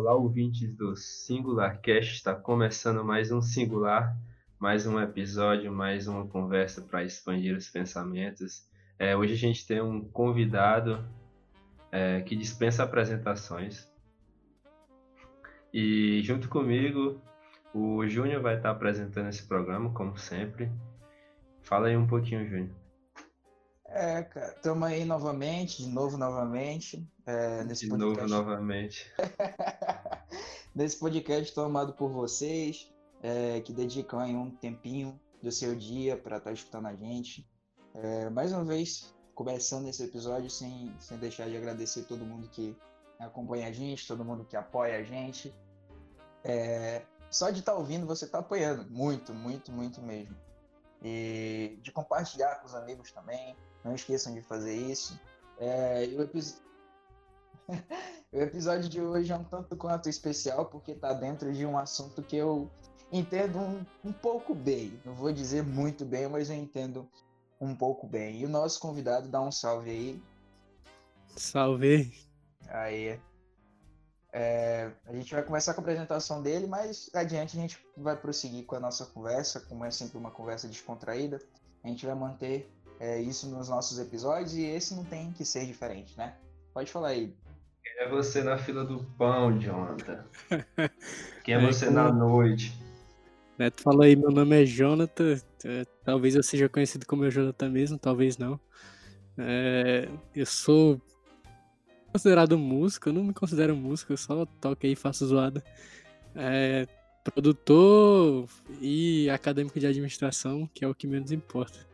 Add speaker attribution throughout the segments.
Speaker 1: Olá, ouvintes do Singular Cast. Está começando mais um Singular, mais um episódio, mais uma conversa para expandir os pensamentos. É, hoje a gente tem um convidado é, que dispensa apresentações. E junto comigo, o Júnior vai estar apresentando esse programa, como sempre. Fala aí um pouquinho, Júnior.
Speaker 2: É, cara, estamos aí novamente, de novo novamente. É, nesse
Speaker 1: de
Speaker 2: podcast.
Speaker 1: novo novamente.
Speaker 2: nesse podcast tomado por vocês, é, que dedicam aí um tempinho do seu dia para estar tá escutando a gente. É, mais uma vez, começando esse episódio sem, sem deixar de agradecer todo mundo que acompanha a gente, todo mundo que apoia a gente. É, só de estar tá ouvindo, você está apoiando. Muito, muito, muito mesmo. E de compartilhar com os amigos também. Não esqueçam de fazer isso. É, o, epi... o, episódio de hoje é um tanto quanto especial, porque está dentro de um assunto que eu entendo um, um pouco bem. Não vou dizer muito bem, mas eu entendo um pouco bem. E o nosso convidado dá um salve aí.
Speaker 3: Salve!
Speaker 2: Aí. É, a gente vai começar com a apresentação dele, mas adiante a gente vai prosseguir com a nossa conversa, como é sempre uma conversa descontraída. A gente vai manter é, isso nos nossos episódios e esse não tem que ser diferente, né? Pode falar aí.
Speaker 1: Quem é você na fila do pão, Jonathan? Quem é, é você como... na noite?
Speaker 3: Neto falou aí, meu nome é Jonathan. É, talvez eu seja conhecido como eu Jonathan mesmo, talvez não. É, eu sou considerado músico, eu não me considero músico, eu só toco aí e faço zoada. É, produtor e acadêmico de administração, que é o que menos importa.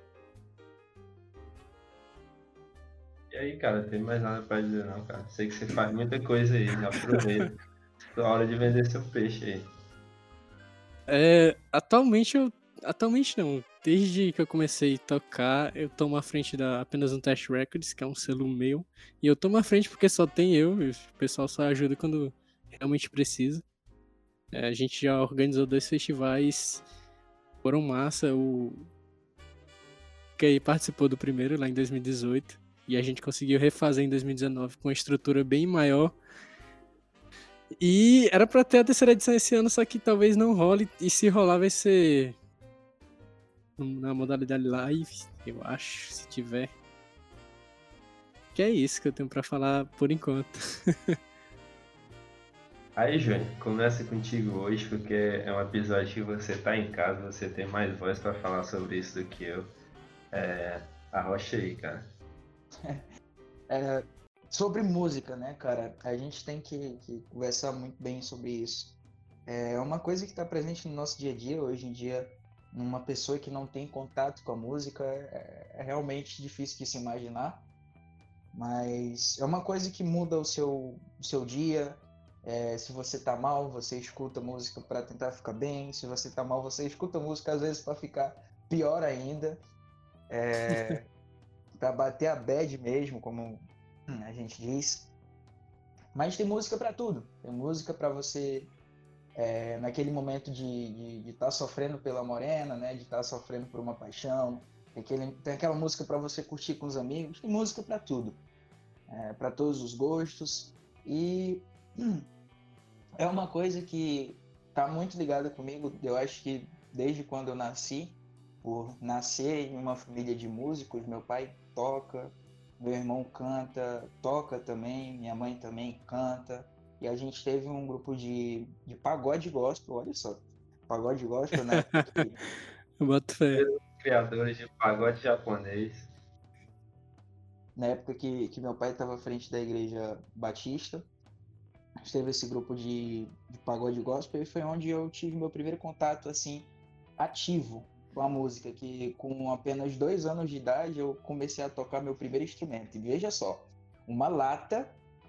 Speaker 1: E aí, cara, tem mais nada pra dizer não, cara. Sei que você faz muita coisa aí, já aproveita. é hora de vender seu peixe aí.
Speaker 3: É, atualmente eu. Atualmente não. Desde que eu comecei a tocar, eu tomo à frente da apenas um Test Records, que é um selo meu. E eu tomo à frente porque só tem eu, o pessoal só ajuda quando realmente precisa. É, a gente já organizou dois festivais, foram massa. O que aí participou do primeiro lá em 2018. E a gente conseguiu refazer em 2019 com uma estrutura bem maior. E era para ter a terceira edição esse ano, só que talvez não role. E se rolar, vai ser na modalidade live, eu acho, se tiver. Que é isso que eu tenho para falar por enquanto.
Speaker 1: Aí, Júnior, começa contigo hoje, porque é um episódio que você tá em casa, você tem mais voz para falar sobre isso do que eu. É, arrocha aí, cara.
Speaker 2: É, sobre música, né, cara? A gente tem que, que, conversar muito bem sobre isso. É uma coisa que está presente no nosso dia a dia, hoje em dia, numa pessoa que não tem contato com a música, é, é realmente difícil de se imaginar. Mas é uma coisa que muda o seu, o seu dia. É, se você tá mal, você escuta música para tentar ficar bem. Se você tá mal, você escuta música às vezes para ficar pior ainda. É, para bater a bad mesmo, como a gente diz. Mas tem música para tudo. Tem música para você é, naquele momento de estar tá sofrendo pela morena, né? De estar tá sofrendo por uma paixão. Tem, aquele, tem aquela música para você curtir com os amigos. Tem música para tudo, é, para todos os gostos. E hum, é uma coisa que tá muito ligada comigo. Eu acho que desde quando eu nasci, por nascer em uma família de músicos, meu pai toca, meu irmão canta, toca também, minha mãe também canta. E a gente teve um grupo de, de pagode gospel, olha só. Pagode gospel, né?
Speaker 3: Boto fé.
Speaker 1: Criadores de pagode japonês.
Speaker 2: Na época que, que meu pai estava à frente da igreja batista, a gente teve esse grupo de, de pagode gospel e foi onde eu tive meu primeiro contato, assim, ativo com a música, que com apenas dois anos de idade eu comecei a tocar meu primeiro instrumento. E veja só, uma lata,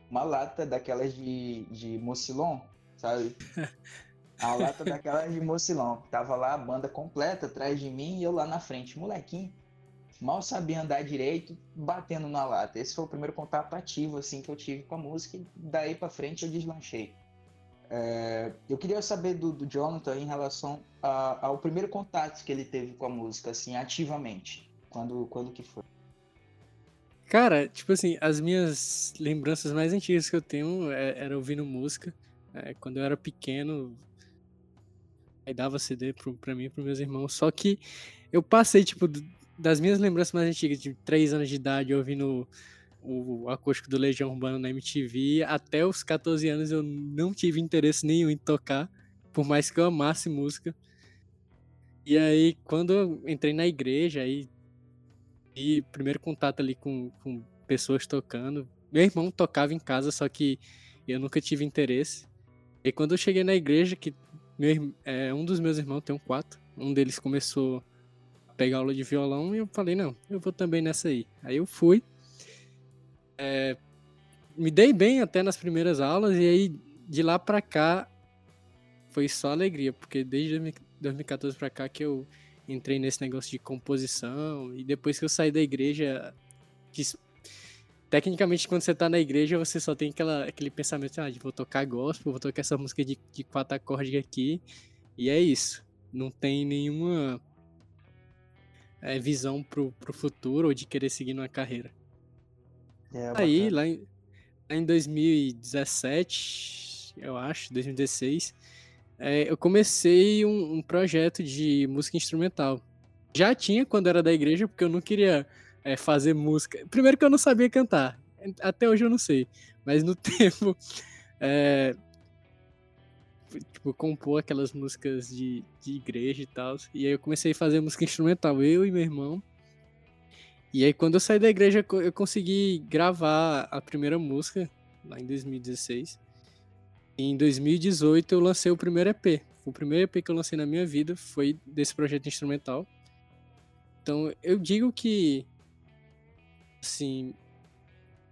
Speaker 2: uma lata daquelas de, de mocilon, sabe? A lata daquelas de mocilon. Tava lá a banda completa atrás de mim e eu lá na frente, molequinho. Mal sabia andar direito, batendo na lata. Esse foi o primeiro contato ativo assim que eu tive com a música e daí para frente eu deslanchei. É, eu queria saber do, do Jonathan em relação a, ao primeiro contato que ele teve com a música, assim, ativamente. Quando, quando que foi?
Speaker 3: Cara, tipo assim, as minhas lembranças mais antigas que eu tenho é, era ouvindo música. É, quando eu era pequeno, aí dava CD pro, pra mim e pros meus irmãos. Só que eu passei, tipo, das minhas lembranças mais antigas, de 3 anos de idade, ouvindo o acústico do Legião Urbana na MTV, até os 14 anos eu não tive interesse nenhum em tocar, por mais que eu amasse música. E aí, quando eu entrei na igreja, aí e primeiro contato ali com, com pessoas tocando. Meu irmão tocava em casa, só que eu nunca tive interesse. E quando eu cheguei na igreja, que meu, é, um dos meus irmãos tem um quatro, um deles começou a pegar aula de violão e eu falei, não, eu vou também nessa aí. Aí eu fui. É, me dei bem até nas primeiras aulas e aí de lá pra cá foi só alegria, porque desde 2014 pra cá que eu entrei nesse negócio de composição e depois que eu saí da igreja, que, tecnicamente quando você tá na igreja você só tem aquela, aquele pensamento, ah, de vou tocar gospel, vou tocar essa música de, de quatro acordes aqui e é isso. Não tem nenhuma é, visão pro, pro futuro ou de querer seguir numa carreira. É, Aí, lá em, lá em 2017, eu acho, 2016, é, eu comecei um, um, projeto de música instrumental. Já tinha quando era da igreja, porque eu não queria é, fazer música. Primeiro que eu não sabia cantar. Até hoje eu não sei. Mas no tempo. É, tipo, compor aquelas músicas de, de igreja e tal. E aí eu comecei a fazer música instrumental, eu e meu irmão. E aí quando eu saí da igreja, eu consegui gravar a primeira música, lá em 2016. Em 2018 eu lancei o primeiro EP. O primeiro EP que eu lancei na minha vida foi desse projeto instrumental. Então eu digo que assim,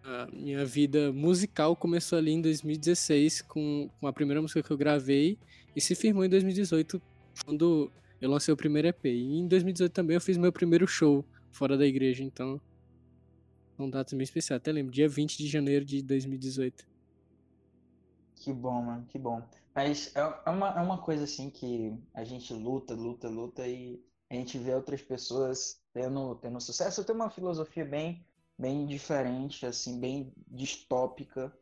Speaker 3: a minha vida musical começou ali em 2016 com, com a primeira música que eu gravei e se firmou em 2018 quando eu lancei o primeiro EP. E em 2018 também eu fiz meu primeiro show fora da igreja, então são datas bem especiais. Até lembro, dia 20 de janeiro de 2018.
Speaker 2: Que bom, mano, que bom. Mas é, é uma, é uma coisa assim que a gente luta, luta, luta e a gente vê outras pessoas tendo, tendo sucesso. Eu tenho uma filosofia bem, bem diferente, assim, bem distópica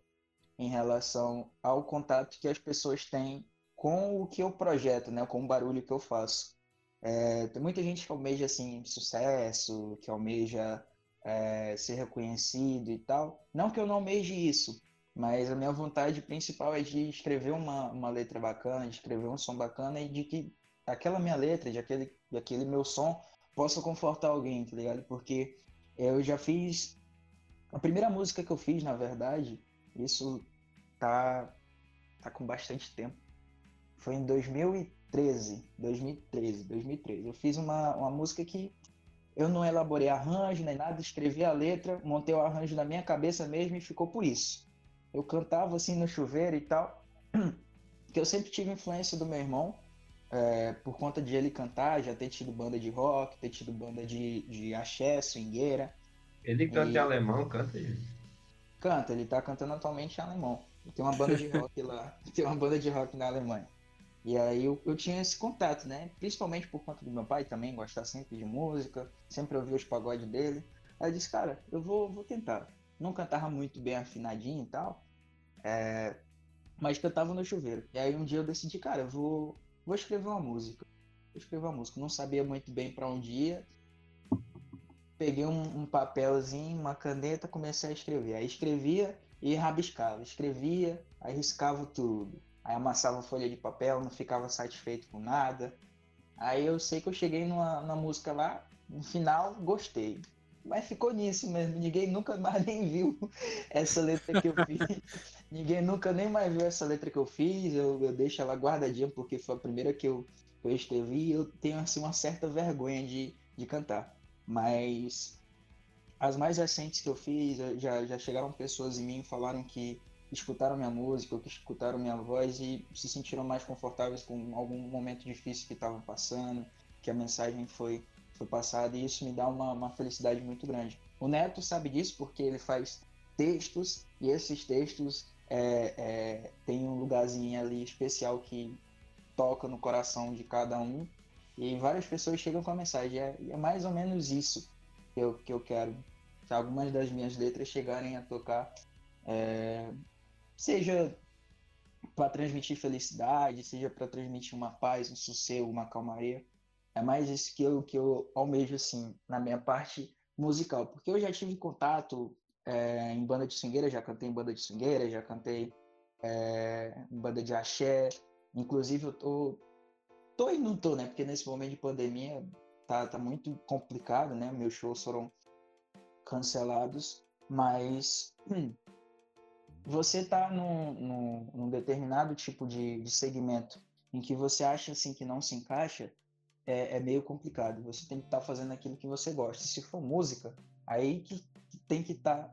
Speaker 2: em relação ao contato que as pessoas têm com o que eu projeto, né? Com o barulho que eu faço. É, tem muita gente que almeja assim sucesso, que almeja é, ser reconhecido e tal. Não que eu não almeje isso, mas a minha vontade principal é de escrever uma, uma letra bacana, de escrever um som bacana e de que aquela minha letra, de aquele, de aquele meu som, possa confortar alguém, tá ligado? Porque eu já fiz. A primeira música que eu fiz, na verdade, isso tá, tá com bastante tempo. Foi em 2013. 2013, 2013. Eu fiz uma, uma música que eu não elaborei arranjo nem nada, escrevi a letra, montei o arranjo na minha cabeça mesmo e ficou por isso eu cantava assim no chuveiro e tal, que eu sempre tive influência do meu irmão, é, por conta de ele cantar, já ter tido banda de rock, ter tido banda de, de axé, swingueira.
Speaker 1: Ele canta e... em alemão, canta
Speaker 2: ele. Canta, ele tá cantando atualmente em alemão. Tem uma banda de rock lá, tem uma banda de rock na Alemanha. E aí eu, eu tinha esse contato, né? Principalmente por conta do meu pai também, gostar sempre de música, sempre ouvir os pagodes dele. Aí eu disse, cara, eu vou, vou tentar não cantava muito bem afinadinho e tal, é, mas cantava no chuveiro. E aí um dia eu decidi, cara, eu vou, vou escrever uma música. Vou escrever uma música. Não sabia muito bem para onde ia. Peguei um, um, papelzinho, uma caneta, comecei a escrever. Aí escrevia e rabiscava. Escrevia, aí riscava tudo. Aí amassava folha de papel, não ficava satisfeito com nada. Aí eu sei que eu cheguei numa, numa música lá, no final, gostei. Mas ficou nisso mesmo. Ninguém nunca mais nem viu essa letra que eu fiz. Ninguém nunca nem mais viu essa letra que eu fiz. Eu, eu deixo ela guardadinha porque foi a primeira que eu, eu escrevi e eu tenho assim uma certa vergonha de, de cantar. Mas as mais recentes que eu fiz, já, já chegaram pessoas em mim e falaram que escutaram minha música, que escutaram minha voz e se sentiram mais confortáveis com algum momento difícil que estavam passando, que a mensagem foi foi passado e isso me dá uma, uma felicidade muito grande. O Neto sabe disso porque ele faz textos e esses textos é, é, tem um lugarzinho ali especial que toca no coração de cada um e várias pessoas chegam com a mensagem. É, é mais ou menos isso que eu, que eu quero. Que algumas das minhas letras chegarem a tocar, é, seja para transmitir felicidade, seja para transmitir uma paz, um sossego, uma calmaria. É mais isso que eu, que eu almejo, assim, na minha parte musical. Porque eu já tive contato é, em banda de swingueira, já cantei em banda de swingueira, já cantei é, em banda de axé. Inclusive, eu tô. Tô e não tô, né? Porque nesse momento de pandemia tá, tá muito complicado, né? Meus shows foram cancelados, mas hum, você tá num, num, num determinado tipo de, de, segmento em que você acha assim que não se encaixa, é, é meio complicado. Você tem que estar tá fazendo aquilo que você gosta. Se for música, aí que, tem que estar.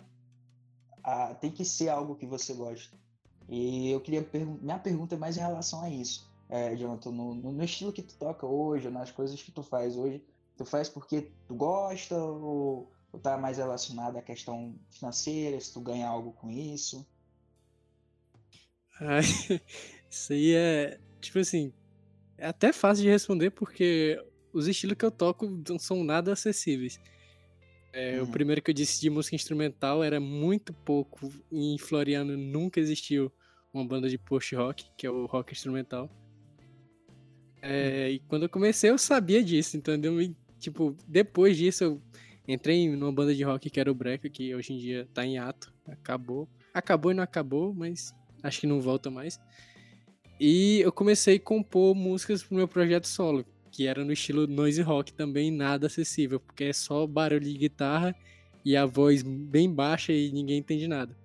Speaker 2: Tá, tem que ser algo que você gosta. E eu queria. Minha pergunta é mais em relação a isso, é, Jonathan, no, no, estilo que tu toca hoje, nas coisas que tu faz hoje, tu faz porque tu gosta ou, ou tá mais relacionado à questão financeira, se tu ganha algo com isso?
Speaker 3: isso aí é, tipo assim, é até fácil de responder porque os estilos que eu toco não são nada acessíveis. É, uhum. O primeiro que eu disse de música instrumental era muito pouco. Em Floriano nunca existiu uma banda de post-rock, que é o rock instrumental. É, uhum. E quando eu comecei eu sabia disso, entendeu? E, tipo, depois disso eu entrei numa banda de rock que era o Breca, que hoje em dia tá em ato. Acabou. Acabou e não acabou, mas acho que não volta mais. E eu comecei a compor músicas pro meu projeto solo, que era no estilo noise rock também, nada acessível, porque é só barulho de guitarra e a voz bem baixa e ninguém entende nada.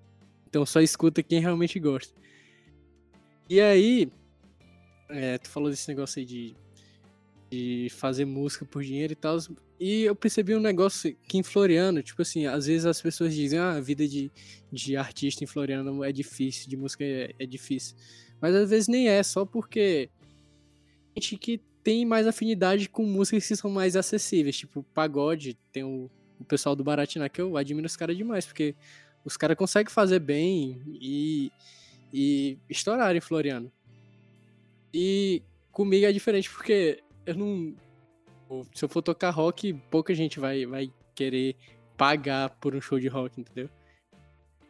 Speaker 3: Então só escuta quem realmente gosta. E aí, é, tu falou desse negócio aí de, de fazer música por dinheiro e tal. E eu percebi um negócio que em Floriano, tipo assim, às vezes as pessoas dizem, ah, a vida de, de artista em Floriano é difícil, de música é, é difícil. Mas às vezes nem é, só porque gente que tem mais afinidade com músicas que são mais acessíveis, tipo pagode, tem o, o pessoal do Baratina que eu admiro os caras demais, porque os caras conseguem fazer bem e, e estourar em Floriano. E comigo é diferente, porque eu não, se eu for tocar rock, pouca gente vai, vai querer pagar por um show de rock, entendeu?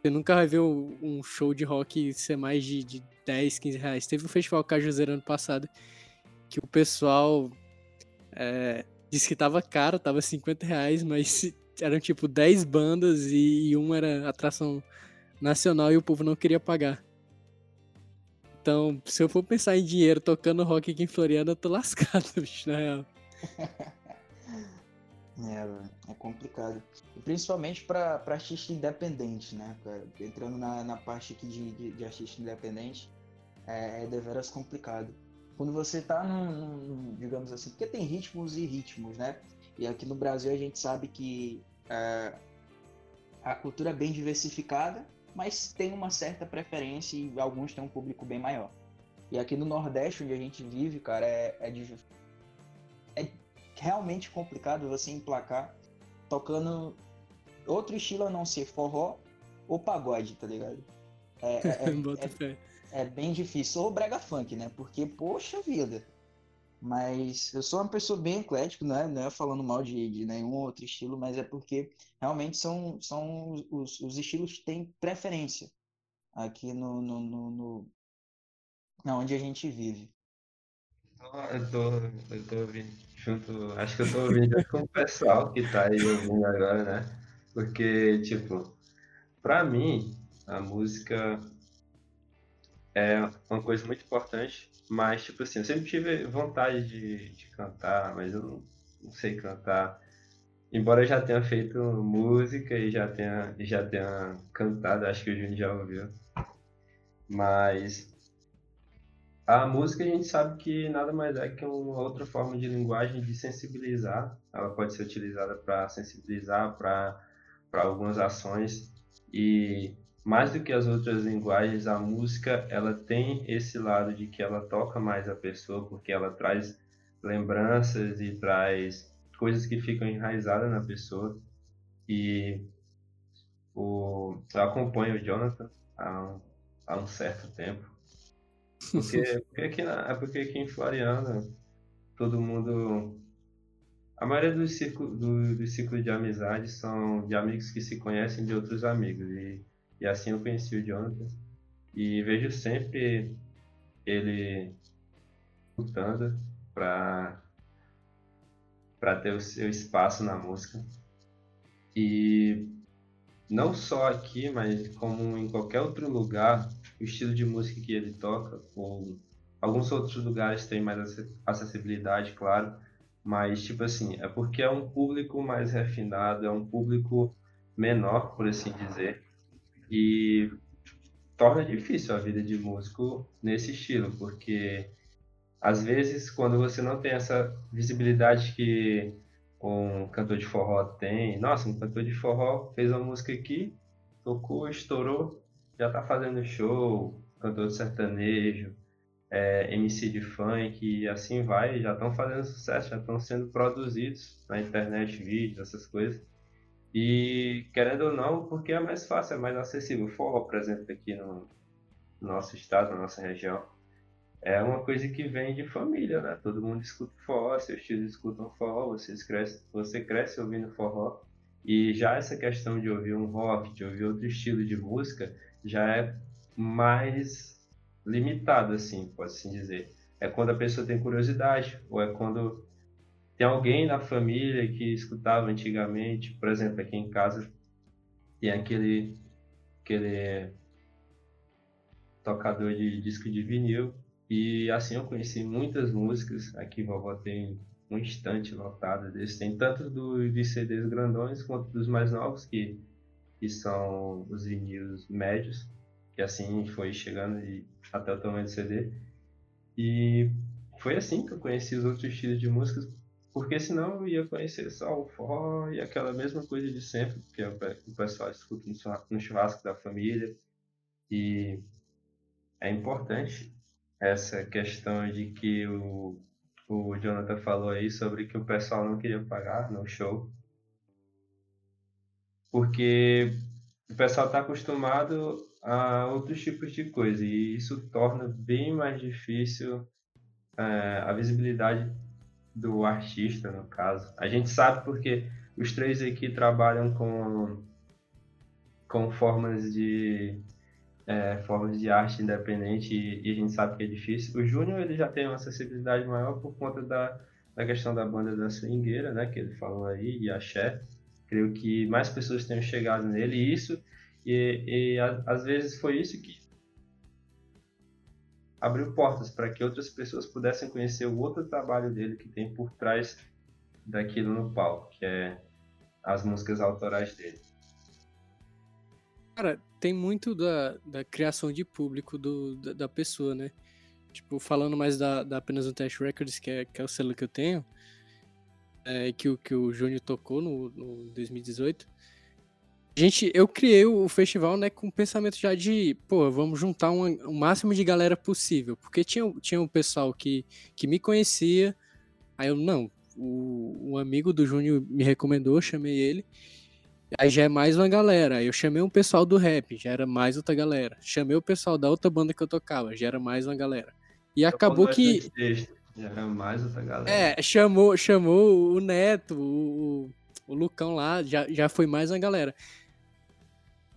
Speaker 3: Você nunca vai ver um show de rock ser mais de, de 10, 15 reais. Teve um festival Cajuzeiro ano passado que o pessoal é, disse que tava caro, tava 50 reais, mas eram tipo 10 bandas e, e uma era atração nacional e o povo não queria pagar. Então, se eu for pensar em dinheiro tocando rock aqui em Floriana, eu tô lascado, bicho, na real.
Speaker 2: É, é complicado. E principalmente para artista independente, né, cara? Entrando na, na parte aqui de, de, de artista independente, é, é deveras complicado. Quando você tá num, num, digamos assim, porque tem ritmos e ritmos, né? E aqui no Brasil a gente sabe que é, a cultura é bem diversificada, mas tem uma certa preferência e alguns têm um público bem maior. E aqui no Nordeste, onde a gente vive, cara, é, é, de, é realmente complicado você emplacar tocando outro estilo a não ser forró ou pagode, tá ligado? É, é, é, é, bem difícil. Ou brega funk, né? Porque, poxa vida. Mas eu sou uma pessoa bem eclética, não é, não é falando mal de, de nenhum outro estilo, mas é porque realmente são, são os, os estilos que têm preferência aqui no, no, no, no onde a gente vive.
Speaker 1: Eu tô, eu tô ouvindo junto, acho que eu tô ouvindo com o pessoal que tá aí ouvindo agora, né? Porque, tipo, pra mim, a música é uma coisa muito importante, mas, tipo assim, eu sempre tive vontade de, de cantar, mas eu não, não sei cantar. Embora eu já tenha feito música e já tenha, já tenha cantado, acho que o Júnior já ouviu. Mas a música a gente sabe que nada mais é que uma outra forma de linguagem de sensibilizar. Ela pode ser utilizada para sensibilizar para algumas ações e mais do que as outras linguagens, a música ela tem esse lado de que ela toca mais a pessoa porque ela traz lembranças e traz coisas que ficam enraizadas na pessoa. E o, eu acompanho o Jonathan há um, há um certo tempo porque, porque, aqui, na, é porque aqui em Floriana, todo mundo. A maioria dos círculos do, do círculo de amizade são de amigos que se conhecem de outros amigos. E, e assim eu conheci o Jonathan. E vejo sempre ele lutando para para ter o seu espaço na música. E não só aqui, mas como em qualquer outro lugar, o estilo de música que ele toca, ou alguns outros lugares têm mais acessibilidade, claro, mas tipo assim, é porque é um público mais refinado, é um público menor, por assim dizer, e torna difícil a vida de músico nesse estilo, porque às vezes quando você não tem essa visibilidade que um cantor de forró tem, nossa, um cantor de forró fez uma música aqui, tocou, estourou, já tá fazendo show, cantor de sertanejo, é, MC de funk e assim vai, já estão fazendo sucesso, já estão sendo produzidos na internet, vídeos, essas coisas. E querendo ou não, porque é mais fácil, é mais acessível. Forró, por exemplo, aqui no nosso estado, na nossa região, é uma coisa que vem de família, né? Todo mundo escuta forró, seus tios escutam forró, vocês cresce, você cresce ouvindo forró. E já essa questão de ouvir um rock, de ouvir outro estilo de música, já é mais limitado, assim, pode-se dizer. É quando a pessoa tem curiosidade, ou é quando tem alguém na família que escutava antigamente, por exemplo, aqui em casa tem aquele, aquele tocador de disco de vinil, e assim eu conheci muitas músicas, aqui vovó tem um instante lotado desses, tem tanto dos de CDs grandões quanto dos mais novos, que, que são os vinis médios, que assim foi chegando até o tamanho do CD. E foi assim que eu conheci os outros estilos de músicas, porque senão eu ia conhecer só o forró e aquela mesma coisa de sempre, que o pessoal escuta no churrasco da família. E é importante essa questão de que o, o Jonathan falou aí sobre que o pessoal não queria pagar no show. Porque o pessoal está acostumado a outros tipos de coisa e isso torna bem mais difícil é, a visibilidade do artista, no caso. A gente sabe porque os três aqui trabalham com, com formas de é, formas de arte independente e, e, a gente sabe que é difícil. O Júnior ele já tem uma acessibilidade maior por conta da, da questão da banda da swingueira, né, que ele falou aí, e axé. Creio que mais pessoas tenham chegado nele e isso e, e a, às vezes foi isso que abriu portas para que outras pessoas pudessem conhecer o outro trabalho dele que tem por trás daquilo no palco, que é as músicas autorais dele.
Speaker 3: Cara, tem muito da, da criação de público do, da, da pessoa, né? Tipo, falando mais da, da apenas um Test Records, que é, que é o selo que eu tenho, é, que, que o Júnior tocou no, no 2018. Gente, eu criei o festival, né, com o pensamento já de, pô, vamos juntar um, o máximo de galera possível. Porque tinha, tinha um pessoal que, que me conhecia, aí eu, não, o, um amigo do Júnior me recomendou, chamei ele. Aí já é mais uma galera. Aí eu chamei um pessoal do rap, já era mais outra galera. Chamei o pessoal da outra banda que eu tocava, já era mais uma galera. E eu acabou que.
Speaker 1: Já era mais outra galera.
Speaker 3: É, chamou, chamou o Neto, o, o Lucão lá, já, já foi mais uma galera.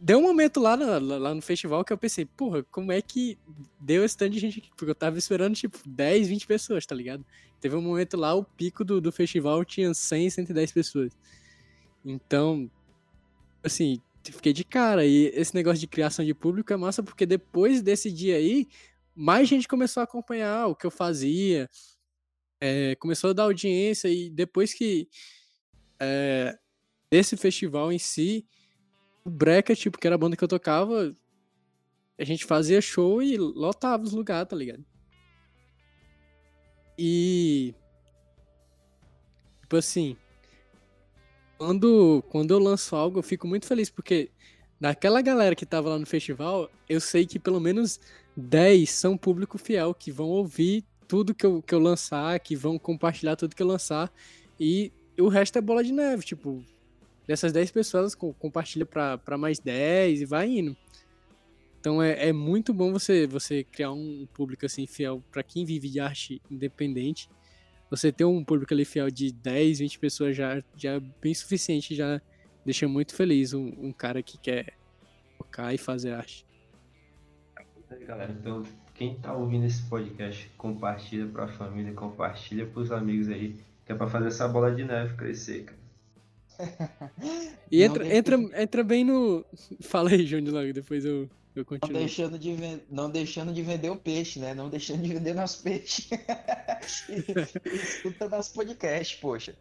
Speaker 3: Deu um momento lá, na, lá no festival que eu pensei, porra, como é que deu esse tanto de gente aqui? Porque eu tava esperando, tipo, 10, 20 pessoas, tá ligado? Teve um momento lá, o pico do, do festival tinha 100, 110 pessoas. Então, assim, fiquei de cara. E esse negócio de criação de público é massa porque depois desse dia aí, mais gente começou a acompanhar o que eu fazia, é, começou a dar audiência e depois que é, esse festival em si, o Breca, tipo, que era a banda que eu tocava, a gente fazia show e lotava os lugares, tá ligado? E. Tipo assim, quando, quando eu lanço algo, eu fico muito feliz, porque daquela galera que tava lá no festival, eu sei que pelo menos 10 são público fiel, que vão ouvir tudo que eu, que eu lançar, que vão compartilhar tudo que eu lançar, e o resto é bola de neve, tipo, dessas 10 pessoas compartilha para mais 10 e vai indo. Então é, é muito bom você, você criar um público assim fiel para quem vive de arte independente você ter um público ali fiel de 10, 20 pessoas já, já é bem suficiente, já deixa muito feliz um, um cara que quer tocar e fazer arte.
Speaker 1: Galera, então quem tá ouvindo esse podcast, compartilha pra família, compartilha pros amigos aí, que é pra fazer essa bola de neve crescer, cara.
Speaker 3: E entra, entra, entra bem no. Fala aí, Júnior, logo, depois eu, eu continuo.
Speaker 2: Não deixando, de ven... não deixando de vender o peixe, né? Não deixando de vender nosso peixe. Escuta nosso podcast, poxa.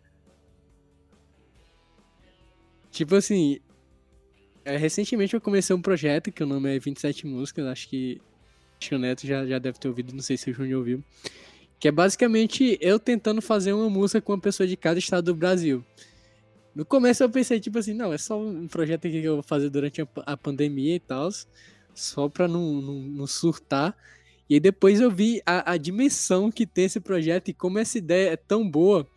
Speaker 3: Tipo assim, é, recentemente eu comecei um projeto que o nome é 27 Músicas, acho que, acho que o Neto já, já deve ter ouvido, não sei se o Júnior ouviu. Que é basicamente eu tentando fazer uma música com uma pessoa de cada estado do Brasil. No começo eu pensei, tipo assim, não, é só um projeto aqui que eu vou fazer durante a, a pandemia e tal, só pra não, não, não, surtar. E aí depois eu vi a, a dimensão que tem esse projeto e como essa ideia é tão boa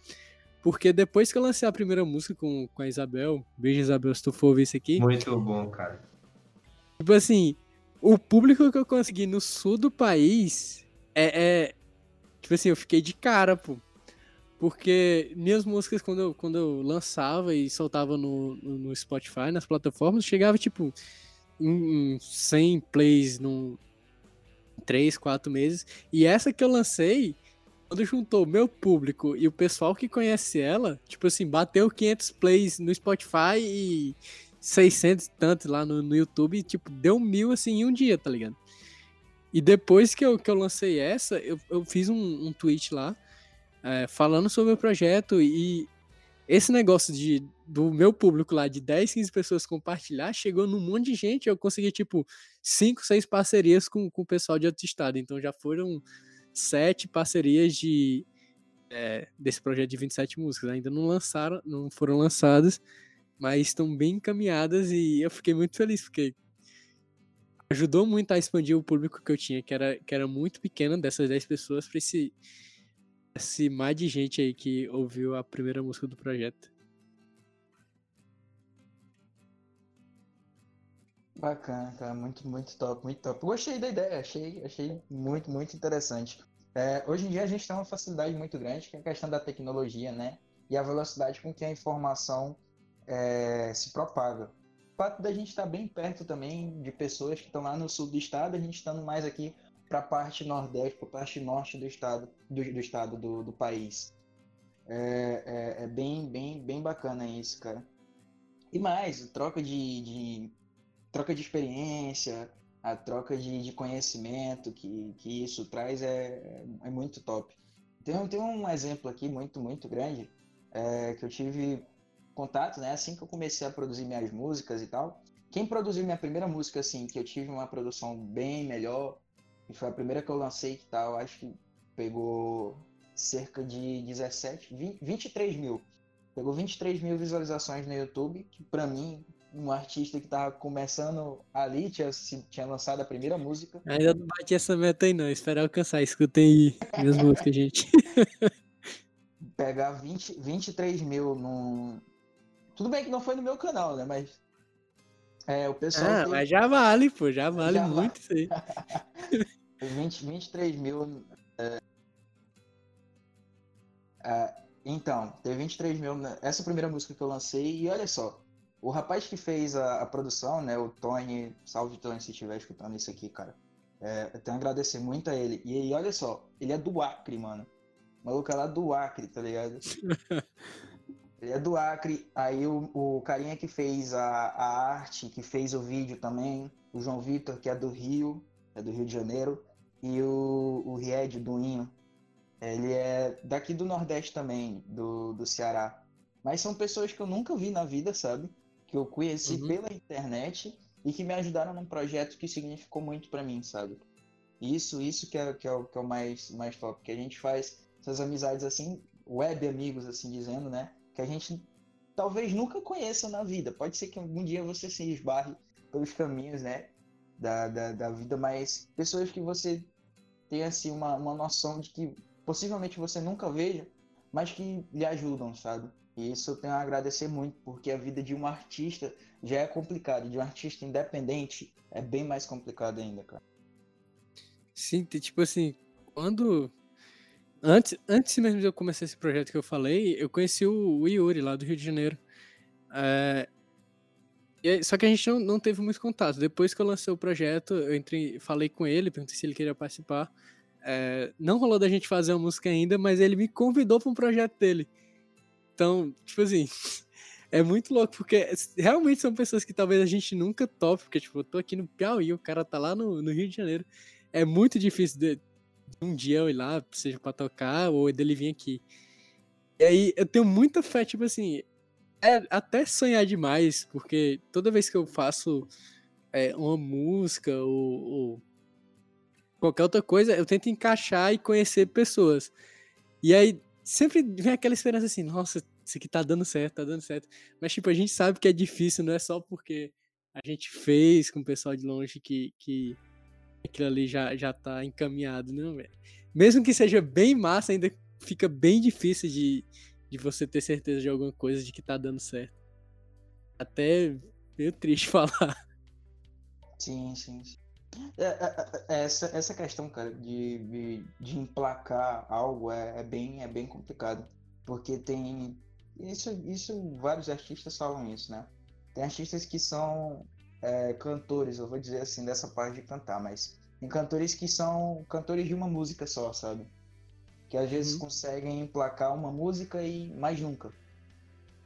Speaker 3: porque depois que eu lancei a primeira música com, com a Isabel, beijo Isabel se tu for ouvir isso aqui.
Speaker 1: Muito bom, cara.
Speaker 3: Tipo assim, o público que eu consegui no sul do país é, é tipo assim, eu fiquei de cara, pô. Porque minhas músicas, quando eu, quando eu lançava e soltava no, no, Spotify, nas plataformas, chegava tipo em 100 plays num 3, 4 meses. E essa que eu lancei, quando juntou meu público e o pessoal que conhece ela, tipo assim, bateu 500 plays no Spotify e 600 e tantos lá no, no YouTube, e, tipo, deu mil assim em um dia, tá ligado? E depois que eu, que eu lancei essa, eu, eu fiz um, um tweet lá é, falando sobre o projeto e esse negócio de, do meu público lá de 10, 15 pessoas compartilhar chegou num monte de gente. Eu consegui, tipo, 5, 6 parcerias com, com o pessoal de outro estado. Então já foram sete parcerias de é, desse projeto de 27 músicas. Ainda não lançaram, não foram lançadas, mas estão bem encaminhadas e eu fiquei muito feliz porque ajudou muito a expandir o público que eu tinha, que era, que era muito pequeno, dessas 10 pessoas, para esse, esse mais de gente aí que ouviu a primeira música do projeto.
Speaker 2: Bacana, cara, muito, muito top, muito top. Gostei da ideia, achei, achei muito, muito interessante. É, hoje em dia a gente tem uma facilidade muito grande, que é a questão da tecnologia, né? E a velocidade com que a informação é, se propaga. O fato da gente estar bem perto também de pessoas que estão lá no sul do estado, a gente estando mais aqui para a parte nordeste, para a parte norte do estado, do, do estado do, do país. É, é, é, bem, bem, bem bacana isso, cara. E mais, troca de, de troca de experiência, a troca de, de conhecimento que, que isso traz é, é muito top. Tem, tem um exemplo aqui muito, muito grande é, que eu tive contato, né? Assim que eu comecei a produzir minhas músicas e tal. Quem produziu minha primeira música, assim, que eu tive uma produção bem melhor, e foi a primeira que eu lancei que tal, acho que pegou cerca de 17, 20, 23 mil. Pegou 23 mil visualizações no YouTube, que pra mim um artista que tava começando ali, tinha, tinha lançado a primeira música.
Speaker 3: Ainda não bati essa meta aí não, espero alcançar, escutem aí minhas músicas, gente.
Speaker 2: Pegar 20, 23 mil num... Tudo bem que não foi no meu canal, né, mas... É, o pessoal... Ah,
Speaker 3: tem... mas já vale, pô, já vale já muito vale. isso
Speaker 2: aí. 20, 23 mil... É... É, então, teve 23 mil... Essa primeira música que eu lancei, e olha só, o rapaz que fez a, a, produção, né, o Tony, salve Tony se estiver escutando isso aqui, cara. É, eu tenho a agradecer muito a ele. E aí, olha só, ele é do Acre, mano. O maluco é lá do Acre, tá ligado? ele é do Acre. Aí o, o carinha que fez a, a arte, que fez o vídeo também, o João Vitor, que é do Rio, é do Rio de Janeiro. E o, o Ried do Inho, ele é daqui do Nordeste também, do, do Ceará. Mas são pessoas que eu nunca vi na vida, sabe? que eu conheci uhum. pela internet e que me ajudaram num projeto que significou muito para mim, sabe? Isso, isso que é, que é, o, que é o mais, mais top, que a gente faz essas amizades assim, web amigos, assim dizendo, né? Que a gente talvez nunca conheça na vida. Pode ser que algum dia você se esbarre pelos caminhos, né? Da, da, da vida, mas pessoas que você tem assim uma, uma noção de que possivelmente você nunca veja, mas que lhe ajudam, sabe? E isso eu tenho a agradecer muito, porque a vida de um artista já é complicada, de um artista independente é bem mais complicado ainda, cara.
Speaker 3: Sim, tipo assim, quando. Antes, antes mesmo de eu começar esse projeto que eu falei, eu conheci o, Yuri lá do Rio de Janeiro. É... Só que a gente não, não teve muito contato. Depois que eu lancei o projeto, eu entrei, falei com ele, perguntei se ele queria participar. É, não rolou da gente fazer uma música ainda, mas ele me convidou para um projeto dele. Então, tipo assim, é muito louco, porque realmente são pessoas que talvez a gente nunca tope, porque, tipo, eu tô aqui no Piauí, o cara tá lá no, no Rio de Janeiro. É muito difícil de, um dia eu ir lá, seja pra tocar, ou dele vir aqui. E aí eu tenho muita fé, tipo assim, é até sonhar demais, porque toda vez que eu faço é, uma música ou, ou, qualquer outra coisa, eu tento encaixar e conhecer pessoas. E aí sempre vem aquela esperança assim, nossa, isso aqui tá dando certo, tá dando certo. Mas, tipo, a gente sabe que é difícil, não é só porque a gente fez com o pessoal de longe que, que aquilo ali já, já tá encaminhado, não, velho. Mesmo que seja bem massa, ainda fica bem difícil de, de você ter certeza de alguma coisa de que tá dando certo. Até meio triste falar.
Speaker 2: Sim, sim. sim. É, é, é, essa, essa questão, cara, de, de, de emplacar algo é, é, bem, é bem complicado. Porque tem. Isso, isso vários artistas falam isso, né? Tem artistas que são é, cantores, eu vou dizer assim, dessa parte de cantar, mas tem cantores que são cantores de uma música só, sabe? Que às vezes uhum. conseguem emplacar uma música e mais nunca.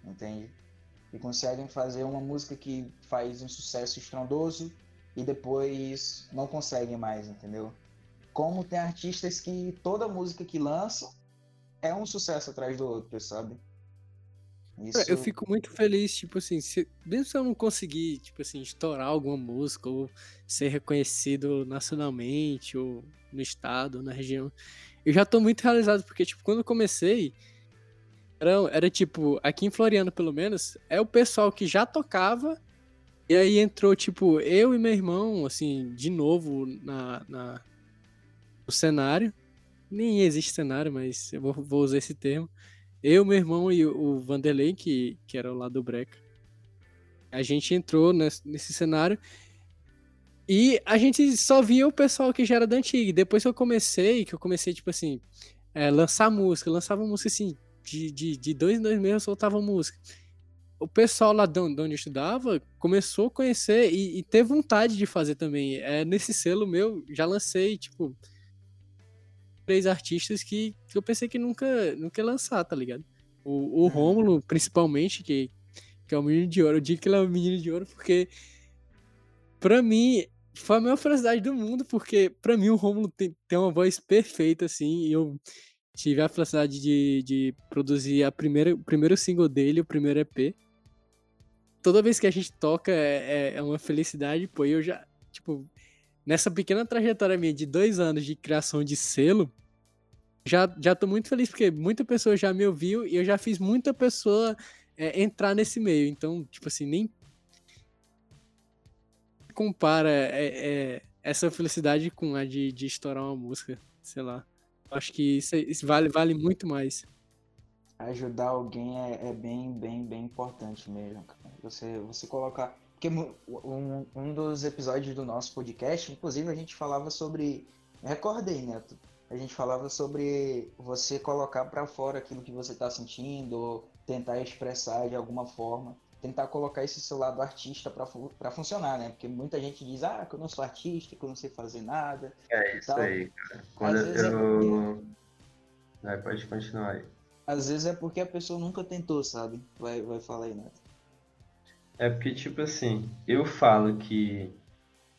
Speaker 2: Entende? E conseguem fazer uma música que faz um sucesso estrondoso e depois não conseguem mais, entendeu? Como tem artistas que toda música que lançam é um sucesso atrás do outro, sabe?
Speaker 3: Isso... Eu fico muito feliz, tipo assim, se, mesmo se eu não conseguir, tipo assim, estourar alguma música ou ser reconhecido nacionalmente ou no estado, ou na região, eu já tô muito realizado, porque, tipo, quando eu comecei, era, era tipo, aqui em Floriano, pelo menos, é o pessoal que já tocava, e aí entrou, tipo, eu e meu irmão, assim, de novo na, na no cenário. Nem existe cenário, mas eu vou, vou usar esse termo. Eu, meu irmão e o Vanderlei, que, que era lado do Breca, a gente entrou nesse, nesse cenário e a gente só via o pessoal que já era da antiga. Depois que eu comecei, que eu comecei, tipo assim, é, lançar música, lançava música assim, de, de, de dois em dois meses eu soltava música. O pessoal lá de onde eu estudava começou a conhecer e, e ter vontade de fazer também. É, nesse selo meu, já lancei, tipo, três artistas que, que eu pensei que nunca, nunca ia lançar, tá ligado? O, o uhum. Rômulo, principalmente, que, que é o menino de ouro. Eu digo que ele é o menino de ouro porque, pra mim, foi a maior felicidade do mundo, porque pra mim o Rômulo tem, tem uma voz perfeita, assim, e eu tive a felicidade de, de produzir a primeira, o primeiro single dele, o primeiro EP. Toda vez que a gente toca é, é, é uma felicidade, pô, eu já, tipo, nessa pequena trajetória minha de dois anos de criação de selo, já, já tô muito feliz porque muita pessoa já me ouviu e eu já fiz muita pessoa é, entrar nesse meio. Então, tipo assim, nem compara é, é, essa felicidade com a de, de estourar uma música, sei lá. Acho que isso, isso vale, vale muito mais.
Speaker 2: Ajudar alguém é, é, bem, bem, bem importante mesmo. Você, você colocar porque um, um dos episódios do nosso podcast, inclusive, a gente falava sobre. Recordei, Neto. A gente falava sobre você colocar para fora aquilo que você está sentindo, ou tentar expressar de alguma forma, tentar colocar esse seu lado artista para funcionar, né? Porque muita gente diz, ah, que eu não sou artista, que eu não sei fazer nada.
Speaker 1: É isso aí, cara. Quando Às eu. É porque... Pode continuar aí.
Speaker 2: Às vezes é porque a pessoa nunca tentou, sabe? Vai, vai falar aí, Neto.
Speaker 1: É porque, tipo assim, eu falo que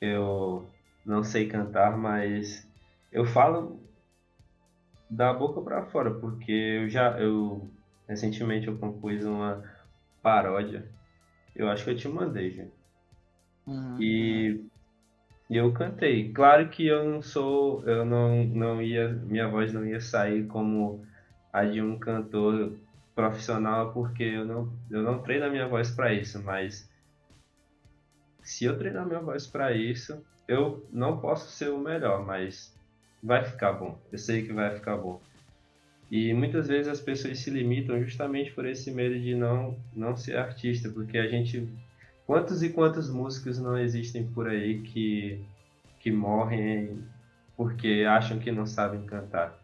Speaker 1: eu não sei cantar, mas eu falo da boca para fora, porque eu já, eu, recentemente eu compus uma paródia, eu acho que eu te mandei, já. Uhum. E, e eu cantei. Claro que eu não sou, eu não, não ia, minha voz não ia sair como a de um cantor profissional porque eu não, eu não treino a minha voz para isso, mas se eu treinar minha voz para isso, eu não posso ser o melhor, mas vai ficar bom. Eu sei que vai ficar bom. E muitas vezes as pessoas se limitam justamente por esse medo de não não ser artista, porque a gente quantos e quantos músicos não existem por aí que que morrem porque acham que não sabem cantar.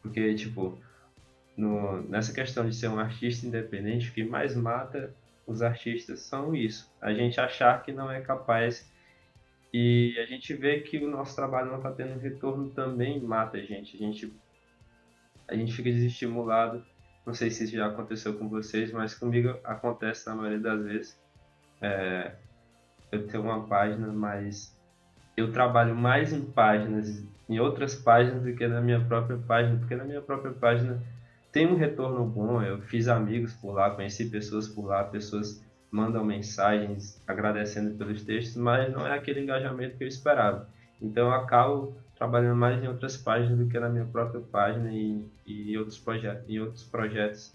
Speaker 1: Porque tipo, no, nessa questão de ser um artista independente, o que mais mata os artistas são isso. A gente achar que não é capaz e a gente vê que o nosso trabalho não está tendo retorno também mata a gente. A gente a gente fica desestimulado. Não sei se isso já aconteceu com vocês, mas comigo acontece na maioria das vezes. É, eu tenho uma página, mas eu trabalho mais em páginas, em outras páginas do que na minha própria página, porque na minha própria página tem um retorno bom. Eu fiz amigos por lá, conheci pessoas por lá, pessoas mandam mensagens agradecendo pelos textos, mas não é aquele engajamento que eu esperava. Então eu acabo trabalhando mais em outras páginas do que na minha própria página e, e outros, projetos, e outros projetos.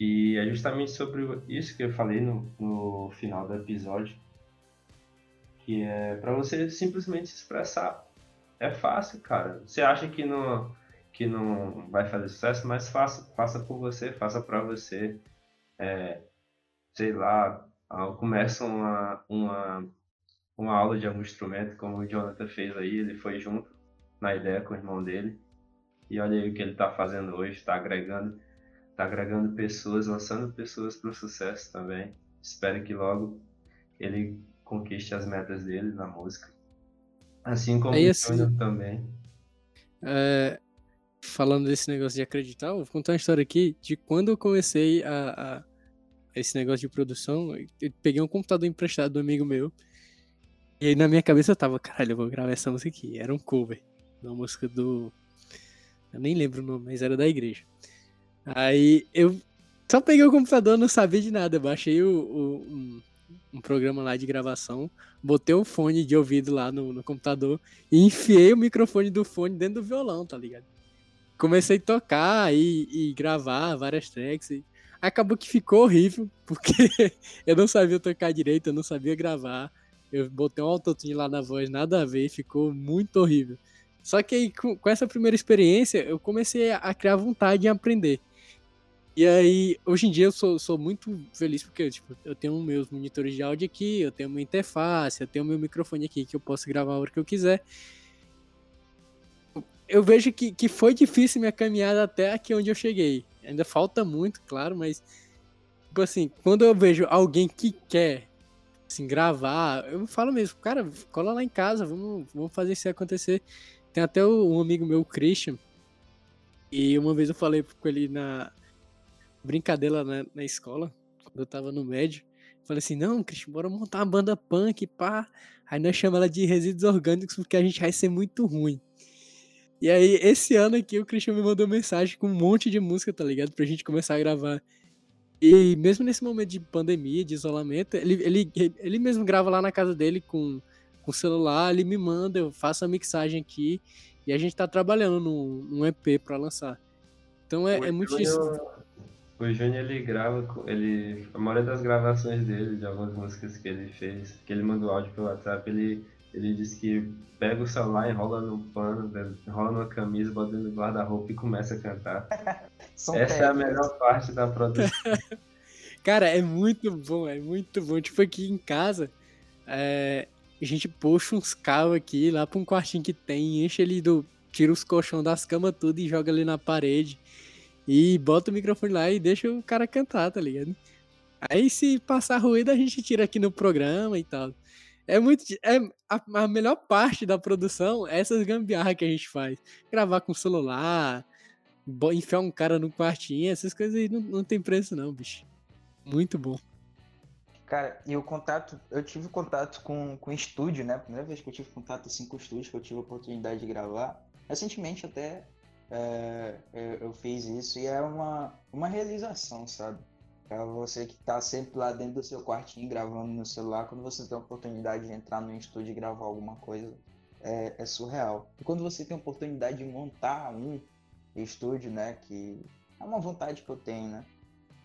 Speaker 1: E é justamente sobre isso que eu falei no, no final do episódio, que é para você simplesmente se expressar. É fácil, cara. Você acha que não que não vai fazer sucesso, mas faça, faça por você, faça para você. É, sei lá, começa uma, uma, uma aula de algum instrumento, como o Jonathan fez aí, ele foi junto na ideia com o irmão dele. E olha aí o que ele está fazendo hoje, está agregando, tá agregando pessoas, lançando pessoas para o sucesso também. Espero que logo ele conquiste as metas dele na música. Assim como o assim, também.
Speaker 3: É, falando desse negócio de acreditar, vou contar uma história aqui de quando eu comecei a, a esse negócio de produção. Eu peguei um computador emprestado do amigo meu. E aí na minha cabeça eu tava, caralho, eu vou gravar essa música aqui. Era um cover. Uma música do. Eu nem lembro o nome, mas era da igreja. Aí eu só peguei o computador, não sabia de nada. Eu baixei o, o um, um, programa lá de gravação, botei o fone de ouvido lá no, no computador e enfiei o microfone do fone dentro do violão, tá ligado? Comecei a tocar e, e gravar várias tracks. E acabou que ficou horrível, porque eu não sabia tocar direito, eu não sabia gravar. Eu botei um autotune lá na voz, nada a ver, ficou muito horrível. Só que aí, com, com essa primeira experiência, eu comecei a, a criar vontade em aprender. E aí, hoje em dia eu sou, sou muito feliz porque tipo, eu tenho meus monitores de áudio aqui, eu tenho uma interface, eu tenho meu microfone aqui que eu posso gravar a hora que eu quiser eu vejo que, que foi difícil minha caminhada até aqui onde eu cheguei. Ainda falta muito, claro, mas tipo assim, quando eu vejo alguém que quer assim, gravar, eu falo mesmo, cara, cola lá em casa, vamos, vamos fazer isso acontecer. Tem até um amigo meu, Christian, e uma vez eu falei com ele na brincadeira na, na escola, quando eu tava no médio, falei assim, não, Christian, bora montar uma banda punk, pá. Aí nós chamamos ela de resíduos orgânicos porque a gente vai ser muito ruim. E aí, esse ano aqui, o Christian me mandou mensagem com um monte de música, tá ligado? Pra gente começar a gravar. E mesmo nesse momento de pandemia, de isolamento, ele, ele, ele mesmo grava lá na casa dele com, com o celular, ele me manda, eu faço a mixagem aqui e a gente tá trabalhando num, num EP pra lançar. Então é, é muito isso.
Speaker 1: O Júnior ele grava, ele, a maioria das gravações dele, de algumas músicas que ele fez, que ele mandou áudio pelo WhatsApp, ele ele disse que pega o celular, enrola no pano, enrola numa camisa, bota no guarda-roupa e começa a cantar. Essa é a melhor parte da produção.
Speaker 3: Cara, é muito bom, é muito bom. Tipo, aqui em casa, é, a gente puxa uns carros aqui lá pra um quartinho que tem, enche ele do. tira os colchões das camas tudo e joga ali na parede. E bota o microfone lá e deixa o cara cantar, tá ligado? Aí se passar ruído, a gente tira aqui no programa e tal. É muito. É, a, a, melhor parte da produção é essas gambiarras que a gente faz. Gravar com celular, enfiar um cara no quartinho, essas coisas aí não, não tem preço, não, bicho. Muito bom.
Speaker 2: Cara, e o contato, eu tive contato com, com estúdio, né? Primeira vez que eu tive contato assim com estúdio, que eu tive a oportunidade de gravar. Recentemente até é, eu fiz isso e é uma, uma realização, sabe? Para você que está sempre lá dentro do seu quartinho gravando no celular, quando você tem a oportunidade de entrar no estúdio e gravar alguma coisa, é, é surreal. E quando você tem a oportunidade de montar um estúdio, né, que é uma vontade que eu tenho, né?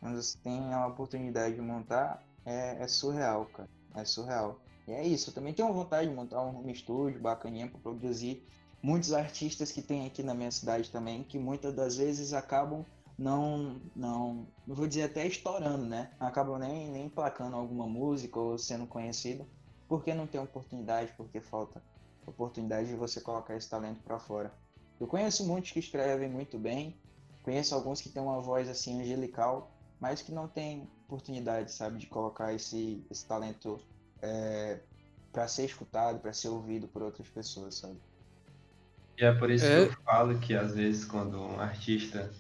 Speaker 2: Quando você tem a oportunidade de montar, é, é surreal, cara. É surreal. E é isso, eu também tenho vontade de montar um estúdio bacaninha para produzir muitos artistas que tem aqui na minha cidade também, que muitas das vezes acabam não, não, não vou dizer até estourando, né? Acabam nem, nem placando alguma música ou sendo conhecida, porque não tem oportunidade, porque falta oportunidade de você colocar esse talento para fora. Eu conheço muitos que escrevem muito bem, conheço alguns que têm uma voz assim angelical, mas que não tem oportunidade, sabe, de colocar esse, esse talento é, para ser escutado, para ser ouvido por outras pessoas, sabe?
Speaker 1: E é por isso é... que eu falo que às vezes quando um artista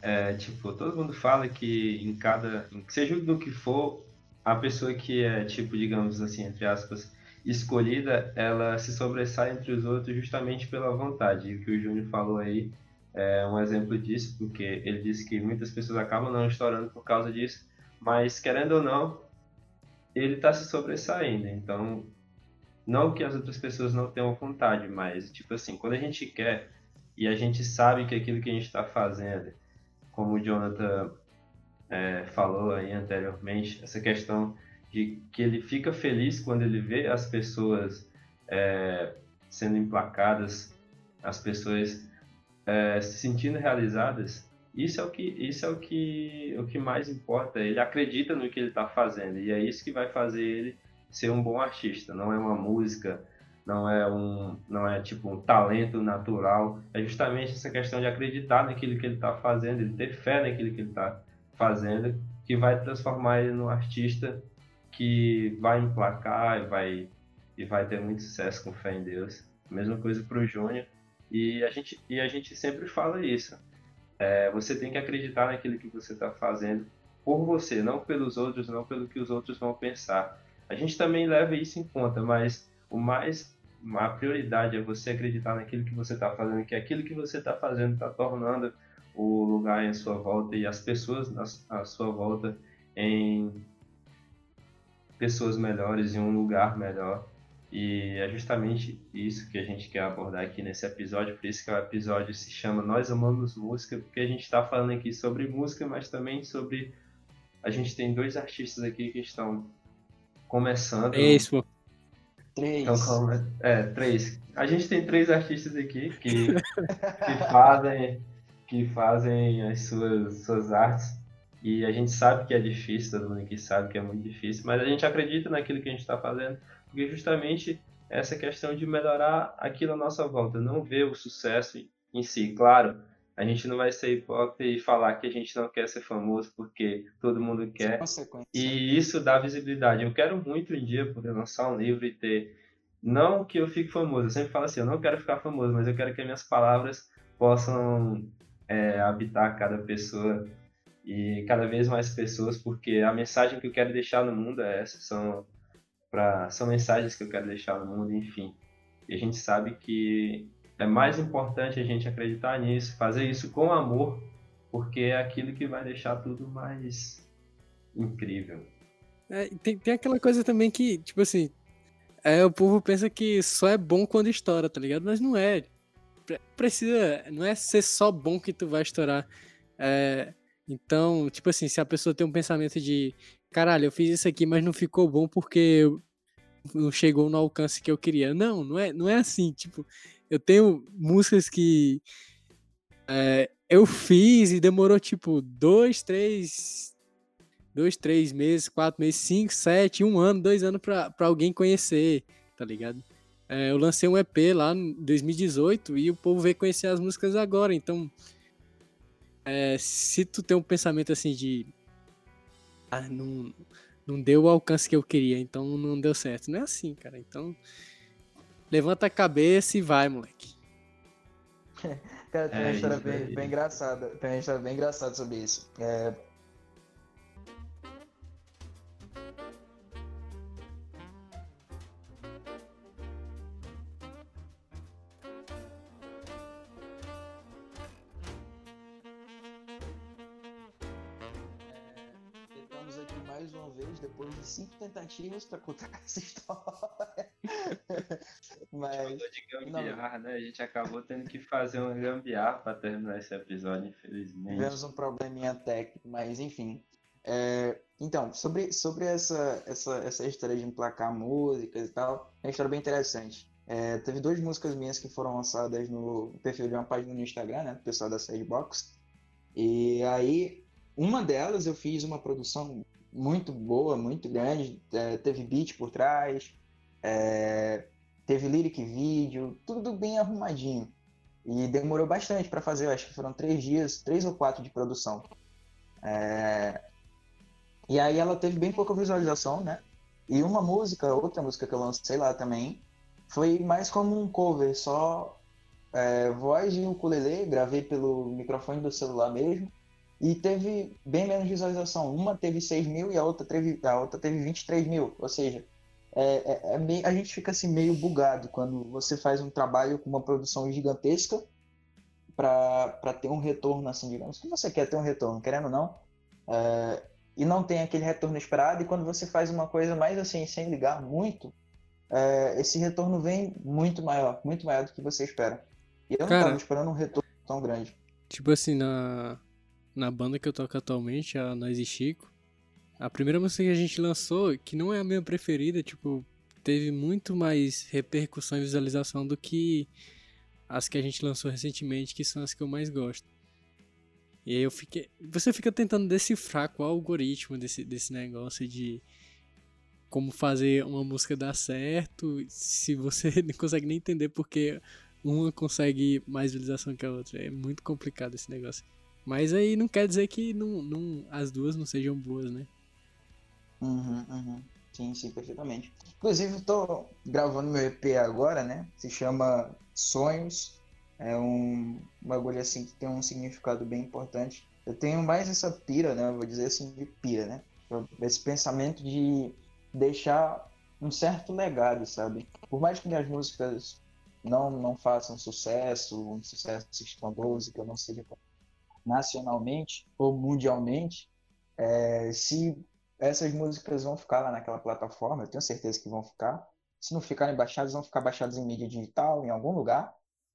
Speaker 1: é, tipo, todo mundo fala que em cada, seja no que for, a pessoa que é, tipo, digamos assim, entre aspas, escolhida, ela se sobressai entre os outros justamente pela vontade. E o que o Júnior falou aí é um exemplo disso, porque ele disse que muitas pessoas acabam não estourando por causa disso, mas querendo ou não, ele está se sobressaindo. Então, não que as outras pessoas não tenham vontade, mas, tipo assim, quando a gente quer e a gente sabe que aquilo que a gente está fazendo como o Jonathan é, falou aí anteriormente, essa questão de que ele fica feliz quando ele vê as pessoas é, sendo emplacadas, as pessoas é, se sentindo realizadas. Isso é o que isso é o que o que mais importa. Ele acredita no que ele está fazendo e é isso que vai fazer ele ser um bom artista. Não é uma música, não é um, não é tipo um talento natural, é justamente essa questão de acreditar naquilo que ele está fazendo, de ter fé naquilo que ele está fazendo, que vai transformar ele num artista que vai emplacar e vai e vai ter muito sucesso com fé em Deus. Mesma coisa para o Júnior. E a gente e a gente sempre fala isso. É, você tem que acreditar naquilo que você está fazendo por você, não pelos outros, não pelo que os outros vão pensar. A gente também leva isso em conta, mas o mais a prioridade é você acreditar naquilo que você está fazendo, que aquilo que você está fazendo está tornando o lugar em sua volta e as pessoas à sua volta em pessoas melhores, em um lugar melhor. E é justamente isso que a gente quer abordar aqui nesse episódio, por isso que o episódio se chama Nós Amamos Música, porque a gente está falando aqui sobre música, mas também sobre. A gente tem dois artistas aqui que estão começando.
Speaker 3: É isso.
Speaker 2: Três. Então,
Speaker 1: é, três. A gente tem três artistas aqui que, que fazem que fazem as suas, suas artes e a gente sabe que é difícil, todo mundo aqui sabe que é muito difícil, mas a gente acredita naquilo que a gente está fazendo, porque justamente essa questão de melhorar aquilo à nossa volta, não ver o sucesso em si. Claro, a gente não vai ser hipócrita e falar que a gente não quer ser famoso porque todo mundo quer. E isso dá visibilidade. Eu quero muito um dia poder lançar um livro e ter. Não que eu fique famoso, eu sempre falo assim: eu não quero ficar famoso, mas eu quero que as minhas palavras possam é, habitar cada pessoa e cada vez mais pessoas, porque a mensagem que eu quero deixar no mundo é essa. São, pra, são mensagens que eu quero deixar no mundo, enfim. E a gente sabe que é mais importante a gente acreditar nisso, fazer isso com amor, porque é aquilo que vai deixar tudo mais incrível.
Speaker 3: É, tem, tem aquela coisa também que, tipo assim, é, o povo pensa que só é bom quando estoura, tá ligado? Mas não é. Precisa, não é ser só bom que tu vai estourar. É, então, tipo assim, se a pessoa tem um pensamento de caralho, eu fiz isso aqui, mas não ficou bom porque não chegou no alcance que eu queria. Não, não é, não é assim. Tipo, eu tenho músicas que é, eu fiz e demorou tipo dois, três. Dois, três meses, quatro meses, cinco, sete, um ano, dois anos pra, alguém conhecer, tá ligado? É, eu lancei um EP lá em 2018 e o povo veio conhecer as músicas agora. Então, é, se tu tem um pensamento assim de. Ah, não, não deu o alcance que eu queria, então não deu certo. Não é assim, cara. Então, Levanta a cabeça e vai, moleque.
Speaker 2: Cara, tem uma é história bem, bem, engraçada. Tem uma história bem engraçada sobre isso. É, depois de cinco tentativas para contar essa história.
Speaker 1: Mas. de gambiarra, né? A gente acabou tendo que fazer uma gambiarra para terminar esse episódio, infelizmente.
Speaker 2: Tivemos um probleminha técnico, mas enfim. É, então, sobre, sobre essa, essa, essa história de emplacar músicas e tal, é uma história bem interessante. É, teve duas músicas minhas que foram lançadas no perfil de uma página no Instagram, né? Do pessoal da Sidebox. E aí, uma delas eu fiz uma produção muito boa, muito grande. É, teve beat por trás, é, teve lyric vídeo, tudo bem arrumadinho. E demorou bastante para fazer, acho que foram três dias, três ou quatro de produção. É... E aí ela teve bem pouca visualização, né? E uma música, outra música que eu lancei lá também, foi mais como um cover, só é, voz e ukulele, gravei pelo microfone do celular mesmo, e teve bem menos visualização. Uma teve 6 mil e a outra teve, a outra teve 23 mil, ou seja, é, é, é meio, a gente fica assim meio bugado quando você faz um trabalho com uma produção gigantesca para ter um retorno, assim, digamos que você quer ter um retorno, querendo ou não, é, e não tem aquele retorno esperado, e quando você faz uma coisa mais assim, sem ligar muito, é, esse retorno vem muito maior, muito maior do que você espera. E eu não Cara, tava esperando um retorno tão grande.
Speaker 3: Tipo assim, na, na banda que eu toco atualmente, a Nós e Chico, a primeira música que a gente lançou, que não é a minha preferida, tipo, teve muito mais repercussão e visualização do que as que a gente lançou recentemente, que são as que eu mais gosto. E aí eu fiquei. Você fica tentando decifrar qual o algoritmo desse, desse negócio de como fazer uma música dar certo, se você não consegue nem entender porque uma consegue mais visualização que a outra. É muito complicado esse negócio. Mas aí não quer dizer que não, não, as duas não sejam boas, né?
Speaker 2: Uhum, uhum. Sim, sim, perfeitamente. Inclusive, tô gravando meu EP agora, né? Se chama Sonhos. É um bagulho assim que tem um significado bem importante. Eu tenho mais essa pira, né? Eu vou dizer assim, de pira, né? Esse pensamento de deixar um certo legado, sabe? Por mais que minhas músicas não, não façam sucesso, um sucesso estrondoso, que eu não seja nacionalmente ou mundialmente, é, se essas músicas vão ficar lá naquela plataforma, eu tenho certeza que vão ficar. Se não ficarem baixadas, vão ficar baixadas em mídia digital, em algum lugar.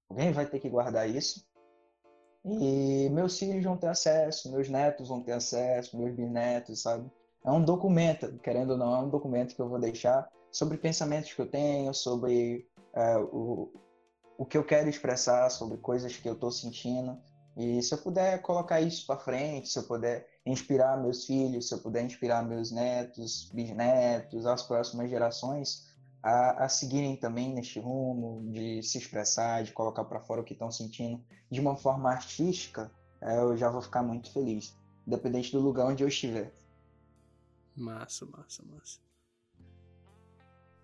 Speaker 2: Alguém vai ter que guardar isso. E meus filhos vão ter acesso, meus netos vão ter acesso, meus bisnetos, sabe? É um documento, querendo ou não, é um documento que eu vou deixar sobre pensamentos que eu tenho, sobre é, o, o que eu quero expressar, sobre coisas que eu estou sentindo. E se eu puder colocar isso para frente, se eu puder inspirar meus filhos, se eu puder inspirar meus netos, bisnetos, as próximas gerações, a, a seguirem também neste rumo de se expressar, de colocar para fora o que estão sentindo de uma forma artística, é, eu já vou ficar muito feliz, independente do lugar onde eu estiver.
Speaker 3: Massa, massa, massa.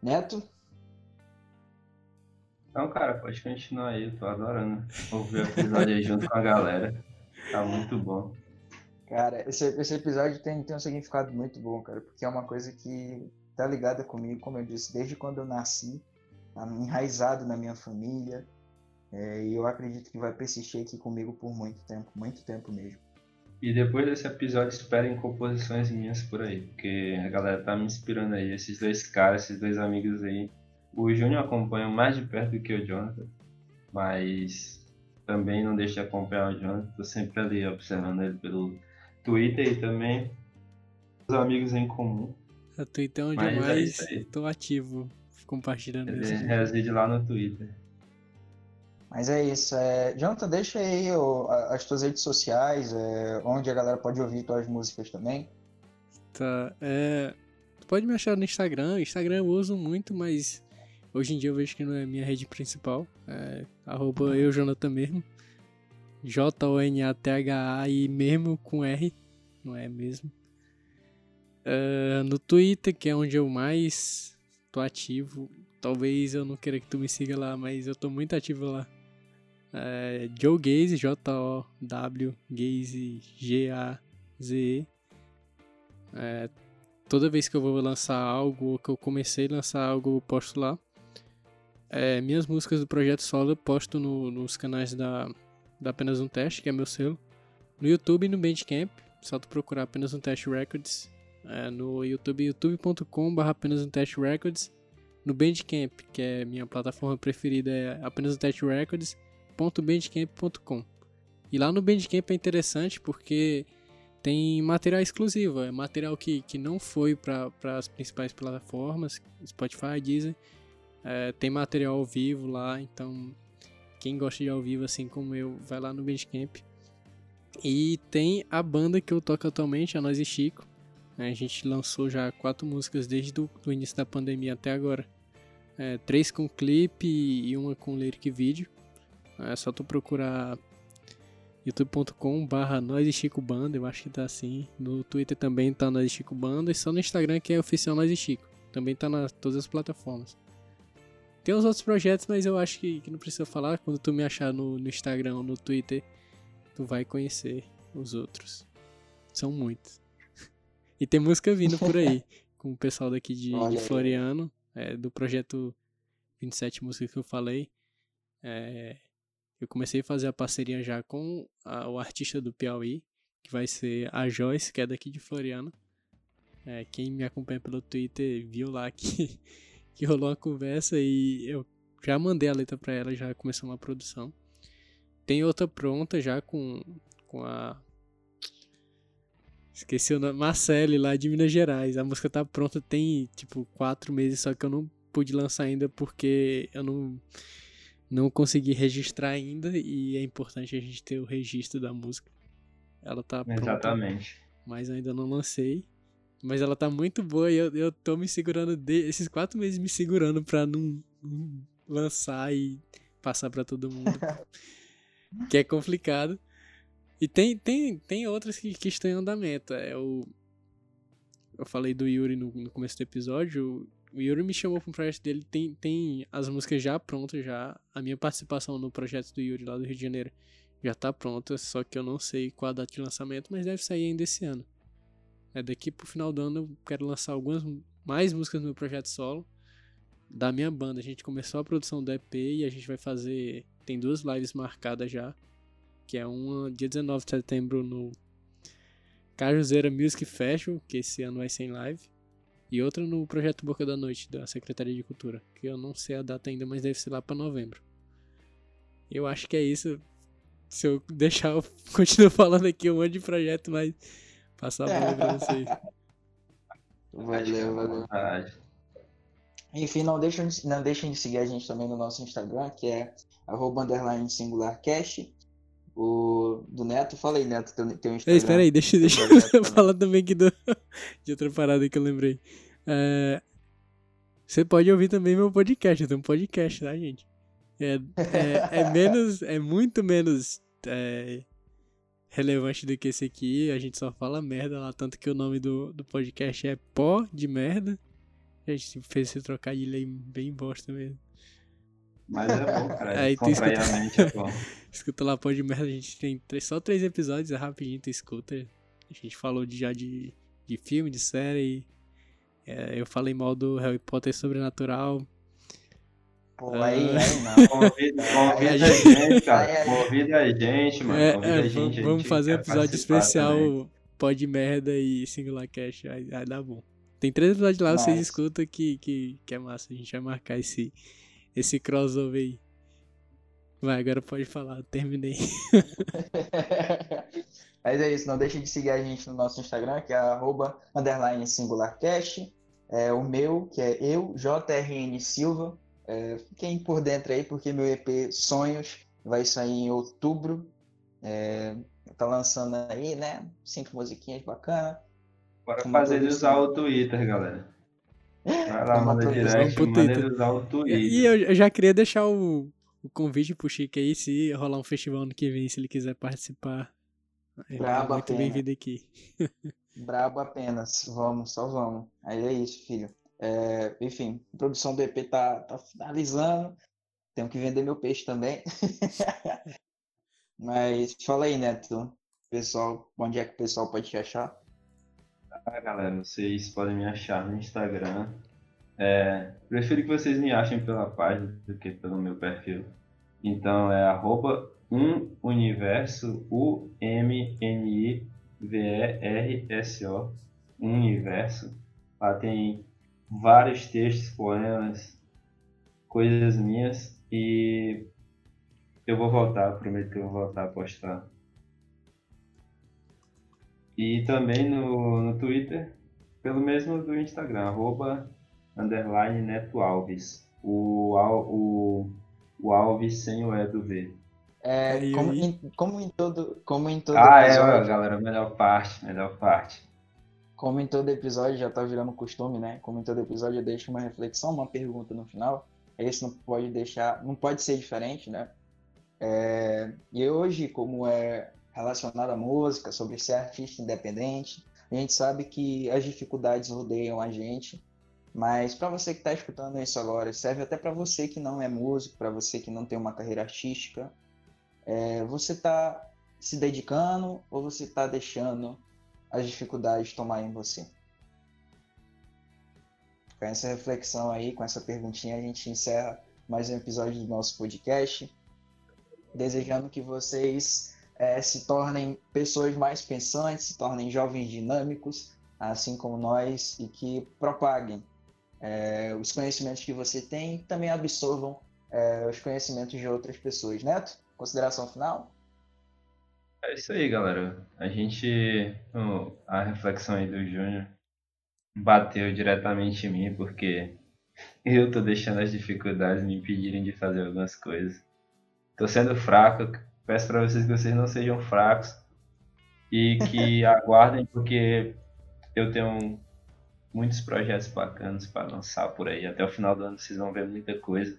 Speaker 2: Neto?
Speaker 1: Não, cara, pode continuar aí, eu tô adorando ouvir o episódio aí junto com a galera. Tá muito bom.
Speaker 2: Cara, esse, esse episódio tem, tem um significado muito bom, cara, porque é uma coisa que tá ligada comigo, como eu disse, desde quando eu nasci, tá enraizado na minha família. É, e eu acredito que vai persistir aqui comigo por muito tempo, muito tempo mesmo.
Speaker 1: E depois desse episódio, esperem composições minhas por aí, porque a galera tá me inspirando aí, esses dois caras, esses dois amigos aí. O Júnior acompanha mais de perto do que o Jonathan, mas também não deixa de acompanhar o Jonathan, tô sempre ali observando ele pelo Twitter e também os amigos em comum.
Speaker 3: A Twitter é onde Mas eu é mais é tô ativo, compartilhando
Speaker 1: Ele isso. reside lá no Twitter.
Speaker 2: Mas é isso. É... Jonathan, deixa aí o, as tuas redes sociais, é, onde a galera pode ouvir tuas músicas também.
Speaker 3: Tá. É... Tu pode me achar no Instagram. Instagram eu uso muito, mas hoje em dia eu vejo que não é minha rede principal. É arroba eu, Jonathan mesmo. J-O-N-A-T-H-A e mesmo com R, não é mesmo? Uh, no Twitter, que é onde eu mais tô ativo. Talvez eu não queira que tu me siga lá, mas eu tô muito ativo lá. Uh, Joe Gaze, J-O-W, Gaze, G-A-Z-E. Uh, toda vez que eu vou lançar algo, ou que eu comecei a lançar algo, eu posto lá. É, minhas músicas do Projeto Solo eu posto no, nos canais da, da Apenas Um Teste, que é meu selo. No YouTube e no Bandcamp, só tu procurar Apenas Um Teste Records é, no YouTube, youtube.com.br apenas um teste records. No Bandcamp, que é minha plataforma preferida, é apenas um teste records.bandcamp.com. E lá no Bandcamp é interessante porque tem material exclusivo, é material que, que não foi para as principais plataformas, Spotify, Deezer. É, tem material ao vivo lá, então quem gosta de ao vivo assim como eu, vai lá no Bandcamp. E tem a banda que eu toco atualmente, a Nós e Chico, né? A gente lançou já quatro músicas desde o início da pandemia até agora. É, três com clipe e uma com lyric vídeo. É só tu procurar youtube.com barra Nós e Chico Banda, eu acho que tá assim. No Twitter também tá Nós e Chico Banda, e só no Instagram que é oficial Nós e Chico. Também tá nas todas as plataformas. Tem os outros projetos, mas eu acho que, que não precisa falar. Quando tu me achar no, no Instagram ou no Twitter, tu vai conhecer os outros. São muitos. E tem música vindo por aí, com o pessoal daqui de, de Floriano, é, do projeto 27 Músicas que eu falei. É, eu comecei a fazer a parceria já com a, o artista do Piauí, que vai ser a Joyce, que é daqui de Floriano. É, quem me acompanha pelo Twitter viu lá que, que rolou uma conversa e eu já mandei a letra para ela, já começou uma produção. Tem outra pronta já com, com a. Esqueci o nome. Marcele lá de Minas Gerais. A música tá pronta tem tipo quatro meses, só que eu não pude lançar ainda porque eu não não consegui registrar ainda e é importante a gente ter o registro da música. Ela tá pronta,
Speaker 1: Exatamente.
Speaker 3: mas ainda não lancei. Mas ela tá muito boa e eu, eu tô me segurando, de, esses quatro meses me segurando pra não, não lançar e passar pra todo mundo. que é complicado. E tem, tem, tem outras que, que estão em andamento. É o, eu falei do Yuri no, no começo do episódio. O Yuri me chamou para um projeto dele, tem, tem as músicas já prontas, já. A minha participação no projeto do Yuri lá do Rio de Janeiro já tá pronta, só que eu não sei qual a data de lançamento, mas deve sair ainda esse ano. É daqui pro final do ano eu quero lançar algumas mais músicas no meu projeto solo da minha banda. A gente começou a produção do EP e a gente vai fazer. Tem duas lives marcadas já. Que é uma dia 19 de setembro no Cajuzeira Music Festival, que esse ano vai ser em live. E outra no projeto Boca da Noite, da Secretaria de Cultura, que eu não sei a data ainda, mas deve ser lá para novembro. Eu acho que é isso. Se eu deixar, eu continuo falando aqui um monte de projeto, mas passar a bola pra vocês.
Speaker 2: Valeu, valeu. Enfim, não deixem, de, não deixem de seguir a gente também no nosso Instagram, que é arroba underline singularcast. O do Neto, fala aí, Neto, teu, teu Instagram.
Speaker 3: Ei, espera aí, deixa, deixa eu falar também aqui do, de outra parada que eu lembrei. É, você pode ouvir também meu podcast, eu tenho um podcast, tá, gente? É, é, é menos, é muito menos é, relevante do que esse aqui, a gente só fala merda lá, tanto que o nome do, do podcast é Pó de Merda. A gente fez esse trocadilho aí bem bosta mesmo.
Speaker 1: Mas é bom, cara. Aí tu escuta... é bom.
Speaker 3: escuta lá, pode merda. A gente tem três, só três episódios, é rapidinho, tu escuta. A gente falou de, já de, de filme, de série. É, eu falei mal do Harry Potter Sobrenatural.
Speaker 2: Pô, aí, uh... aí não.
Speaker 1: Convida, convida a gente, cara. Convida a gente, mano.
Speaker 3: É,
Speaker 1: convida
Speaker 3: é,
Speaker 1: a gente.
Speaker 3: Vamos fazer um episódio especial Pode Merda e Singular Cash. Aí, aí dá bom. Tem três episódios lá, Mas... vocês escutam que, que, que é massa. A gente vai marcar esse, esse crossover aí. Vai, agora pode falar, terminei.
Speaker 2: Mas é isso, não deixe de seguir a gente no nosso Instagram, que é arroba underline singularcast. É, o meu, que é eu, JRN Silva. É, fiquem por dentro aí, porque meu EP Sonhos vai sair em outubro. É, tá lançando aí, né? Cinco musiquinhas bacanas.
Speaker 1: Bora fazer ele usar o Twitter, galera. Vai lá, manda direct, manda ele usar o Twitter.
Speaker 3: E eu já queria deixar o, o convite pro Chico aí, se rolar um festival ano que vem, se ele quiser participar. Ele é muito bem-vindo aqui.
Speaker 2: Brabo apenas. Vamos, só vamos. Aí é isso, filho. É, enfim, a produção do EP tá, tá finalizando. Tenho que vender meu peixe também. Mas fala aí, Neto. Pessoal, onde é que o pessoal pode te achar?
Speaker 1: Ah, galera, vocês podem me achar no Instagram. É, prefiro que vocês me achem pela página do que pelo meu perfil. Então é arroba um universo, U-M-N-I-V-E-R-S-O, um universo. Lá tem vários textos, poemas, coisas minhas e eu vou voltar, prometo que eu vou voltar a postar e também no, no Twitter, pelo mesmo do Instagram, arroba, underline Neto Alves. O, o, o Alves sem o E do V.
Speaker 2: É, como, em, como em todo, como em todo
Speaker 1: ah, é, episódio. Ah, é, galera, melhor parte, melhor parte.
Speaker 2: Como em todo episódio, já tá virando costume, né? Como em todo episódio, eu deixo uma reflexão, uma pergunta no final. Esse não pode deixar, não pode ser diferente, né? É, e hoje, como é relacionado à música, sobre ser artista independente. A gente sabe que as dificuldades rodeiam a gente, mas para você que está escutando isso agora, serve até para você que não é músico, para você que não tem uma carreira artística. É, você está se dedicando ou você está deixando as dificuldades tomar em você? Com essa reflexão aí, com essa perguntinha, a gente encerra mais um episódio do nosso podcast. Desejando que vocês é, se tornem pessoas mais pensantes, se tornem jovens dinâmicos, assim como nós, e que propaguem é, os conhecimentos que você tem e também absorvam é, os conhecimentos de outras pessoas. Neto, consideração final?
Speaker 1: É isso aí, galera. A gente. A reflexão aí do Júnior bateu diretamente em mim, porque eu tô deixando as dificuldades me impedirem de fazer algumas coisas. Tô sendo fraco, peço para vocês que vocês não sejam fracos e que aguardem, porque eu tenho muitos projetos bacanas para lançar por aí. Até o final do ano vocês vão ver muita coisa.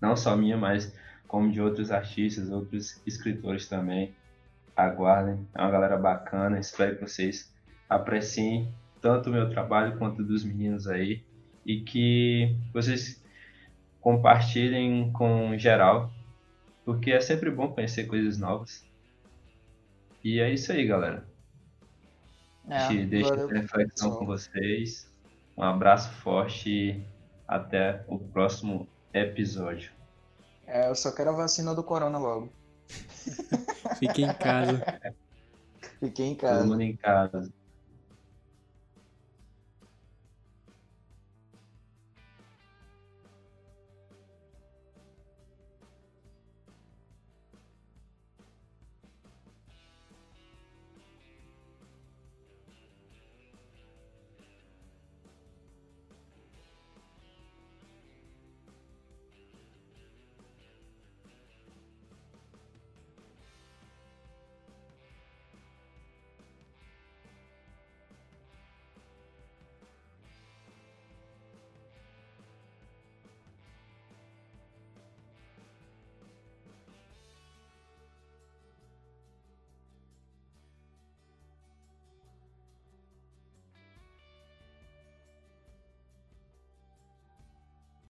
Speaker 1: Não só minha, mas como de outros artistas, outros escritores também. Aguardem, é uma galera bacana. Espero que vocês apreciem tanto o meu trabalho quanto dos meninos aí e que vocês compartilhem com geral, porque é sempre bom conhecer coisas novas. E é isso aí, galera. É, Te deixo essa reflexão com vocês. Um abraço forte e até o próximo episódio.
Speaker 2: É, eu só quero a vacina do corona logo.
Speaker 3: Fique em casa.
Speaker 2: Fique em casa.
Speaker 1: Todo mundo em casa.